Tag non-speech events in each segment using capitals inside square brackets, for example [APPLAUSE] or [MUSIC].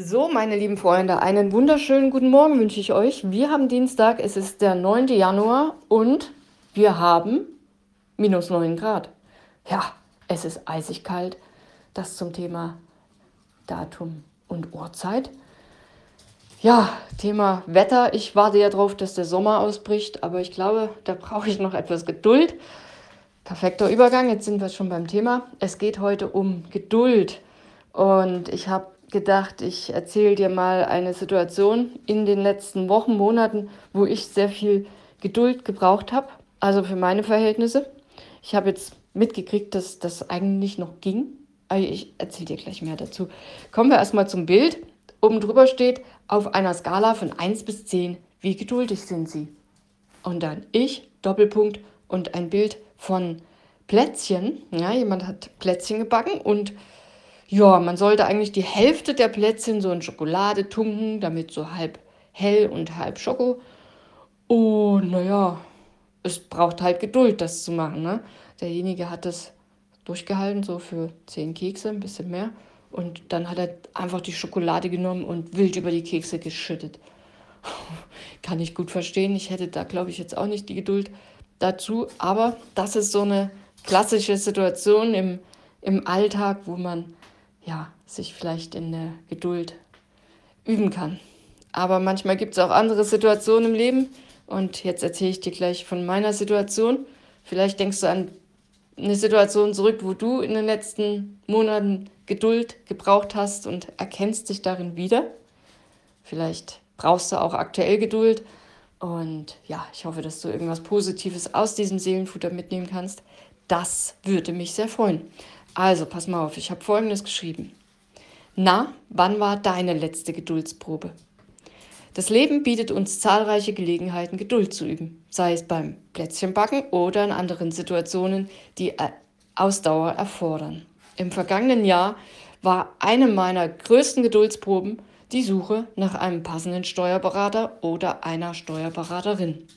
So, meine lieben Freunde, einen wunderschönen guten Morgen wünsche ich euch. Wir haben Dienstag, es ist der 9. Januar und wir haben minus 9 Grad. Ja, es ist eisig kalt. Das zum Thema Datum und Uhrzeit. Ja, Thema Wetter. Ich warte ja darauf, dass der Sommer ausbricht, aber ich glaube, da brauche ich noch etwas Geduld. Perfekter Übergang, jetzt sind wir schon beim Thema. Es geht heute um Geduld. Und ich habe gedacht, ich erzähle dir mal eine Situation in den letzten Wochen, Monaten, wo ich sehr viel Geduld gebraucht habe, also für meine Verhältnisse. Ich habe jetzt mitgekriegt, dass das eigentlich noch ging. Ich erzähle dir gleich mehr dazu. Kommen wir erstmal zum Bild. Oben drüber steht, auf einer Skala von 1 bis 10, wie geduldig sind Sie? Und dann ich, Doppelpunkt und ein Bild von Plätzchen. Ja, jemand hat Plätzchen gebacken und ja, man sollte eigentlich die Hälfte der Plätzchen so in Schokolade tunken, damit so halb hell und halb Schoko. Und naja, es braucht halt Geduld, das zu machen. Ne? Derjenige hat das durchgehalten, so für zehn Kekse, ein bisschen mehr. Und dann hat er einfach die Schokolade genommen und wild über die Kekse geschüttet. [LAUGHS] Kann ich gut verstehen. Ich hätte da, glaube ich, jetzt auch nicht die Geduld dazu. Aber das ist so eine klassische Situation im, im Alltag, wo man ja, sich vielleicht in der Geduld üben kann. Aber manchmal gibt es auch andere Situationen im Leben. Und jetzt erzähle ich dir gleich von meiner Situation. Vielleicht denkst du an eine Situation zurück, wo du in den letzten Monaten Geduld gebraucht hast und erkennst dich darin wieder. Vielleicht brauchst du auch aktuell Geduld. Und ja, ich hoffe, dass du irgendwas Positives aus diesem Seelenfutter mitnehmen kannst. Das würde mich sehr freuen. Also, pass mal auf, ich habe Folgendes geschrieben. Na, wann war deine letzte Geduldsprobe? Das Leben bietet uns zahlreiche Gelegenheiten, Geduld zu üben, sei es beim Plätzchenbacken oder in anderen Situationen, die Ausdauer erfordern. Im vergangenen Jahr war eine meiner größten Geduldsproben die Suche nach einem passenden Steuerberater oder einer Steuerberaterin.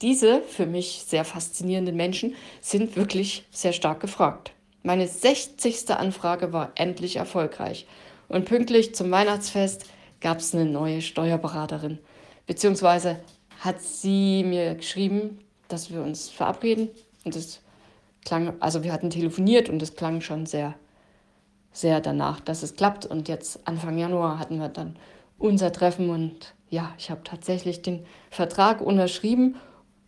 Diese für mich sehr faszinierenden Menschen sind wirklich sehr stark gefragt. Meine 60. Anfrage war endlich erfolgreich und pünktlich zum Weihnachtsfest gab es eine neue Steuerberaterin. Beziehungsweise hat sie mir geschrieben, dass wir uns verabreden und das klang, also wir hatten telefoniert und es klang schon sehr, sehr danach, dass es klappt. Und jetzt Anfang Januar hatten wir dann unser Treffen und ja, ich habe tatsächlich den Vertrag unterschrieben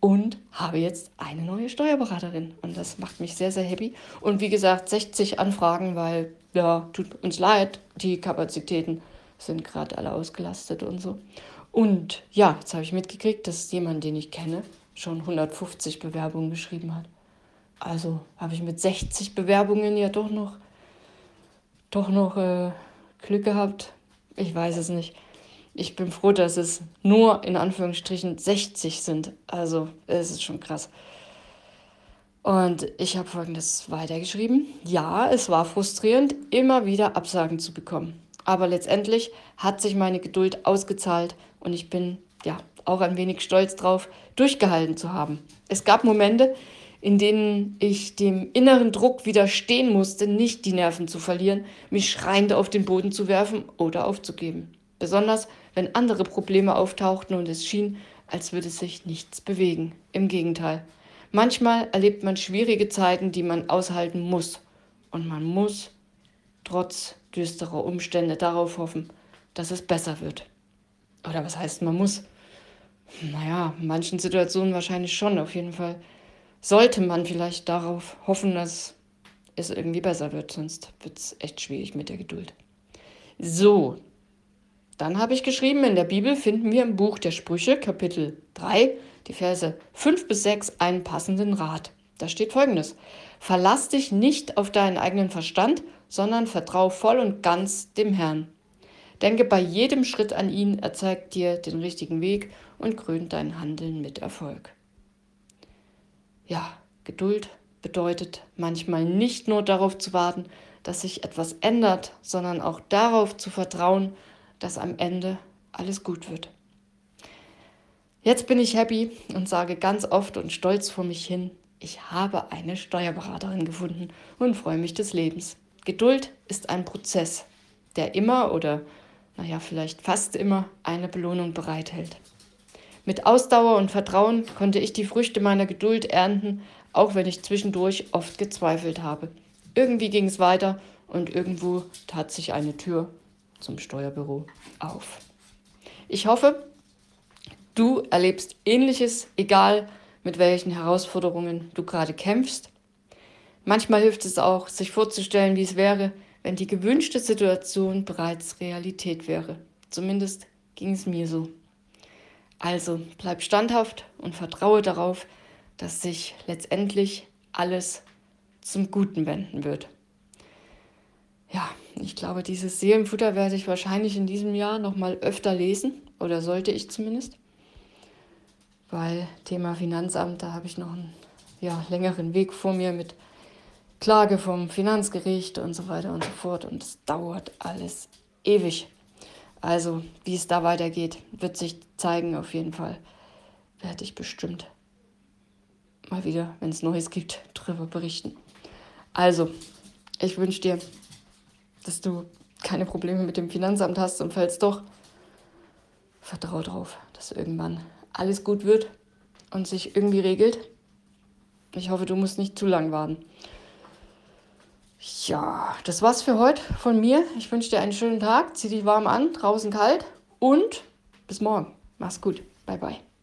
und habe jetzt eine neue Steuerberaterin. Und das macht mich sehr, sehr happy. Und wie gesagt, 60 Anfragen, weil, ja, tut uns leid, die Kapazitäten sind gerade alle ausgelastet und so. Und ja, jetzt habe ich mitgekriegt, dass jemand, den ich kenne, schon 150 Bewerbungen geschrieben hat. Also habe ich mit 60 Bewerbungen ja doch noch, doch noch äh, Glück gehabt. Ich weiß es nicht ich bin froh, dass es nur in Anführungsstrichen 60 sind. Also es ist schon krass. Und ich habe folgendes weitergeschrieben. Ja, es war frustrierend, immer wieder Absagen zu bekommen. Aber letztendlich hat sich meine Geduld ausgezahlt und ich bin ja auch ein wenig stolz drauf, durchgehalten zu haben. Es gab Momente, in denen ich dem inneren Druck widerstehen musste, nicht die Nerven zu verlieren, mich schreiend auf den Boden zu werfen oder aufzugeben. Besonders wenn andere Probleme auftauchten und es schien, als würde sich nichts bewegen. Im Gegenteil. Manchmal erlebt man schwierige Zeiten, die man aushalten muss. Und man muss trotz düsterer Umstände darauf hoffen, dass es besser wird. Oder was heißt, man muss? Naja, in manchen Situationen wahrscheinlich schon. Auf jeden Fall sollte man vielleicht darauf hoffen, dass es irgendwie besser wird. Sonst wird es echt schwierig mit der Geduld. So, dann habe ich geschrieben, in der Bibel finden wir im Buch der Sprüche, Kapitel 3, die Verse 5 bis 6, einen passenden Rat. Da steht folgendes: Verlass dich nicht auf deinen eigenen Verstand, sondern vertrau voll und ganz dem Herrn. Denke bei jedem Schritt an ihn, er zeigt dir den richtigen Weg und krönt dein Handeln mit Erfolg. Ja, Geduld bedeutet manchmal nicht nur darauf zu warten, dass sich etwas ändert, sondern auch darauf zu vertrauen, dass am Ende alles gut wird. Jetzt bin ich happy und sage ganz oft und stolz vor mich hin, ich habe eine Steuerberaterin gefunden und freue mich des Lebens. Geduld ist ein Prozess, der immer oder naja, vielleicht fast immer eine Belohnung bereithält. Mit Ausdauer und Vertrauen konnte ich die Früchte meiner Geduld ernten, auch wenn ich zwischendurch oft gezweifelt habe. Irgendwie ging es weiter und irgendwo tat sich eine Tür zum Steuerbüro auf. Ich hoffe, du erlebst ähnliches, egal mit welchen Herausforderungen du gerade kämpfst. Manchmal hilft es auch, sich vorzustellen, wie es wäre, wenn die gewünschte Situation bereits Realität wäre. Zumindest ging es mir so. Also bleib standhaft und vertraue darauf, dass sich letztendlich alles zum Guten wenden wird. Ich glaube, dieses Seelenfutter werde ich wahrscheinlich in diesem Jahr noch mal öfter lesen oder sollte ich zumindest, weil Thema Finanzamt, da habe ich noch einen ja, längeren Weg vor mir mit Klage vom Finanzgericht und so weiter und so fort. Und es dauert alles ewig. Also, wie es da weitergeht, wird sich zeigen auf jeden Fall. Werde ich bestimmt mal wieder, wenn es Neues gibt, darüber berichten. Also, ich wünsche dir, dass du keine Probleme mit dem Finanzamt hast und falls doch, vertraue darauf, dass irgendwann alles gut wird und sich irgendwie regelt. Ich hoffe, du musst nicht zu lang warten. Ja, das war's für heute von mir. Ich wünsche dir einen schönen Tag. Zieh dich warm an, draußen kalt und bis morgen. Mach's gut. Bye, bye.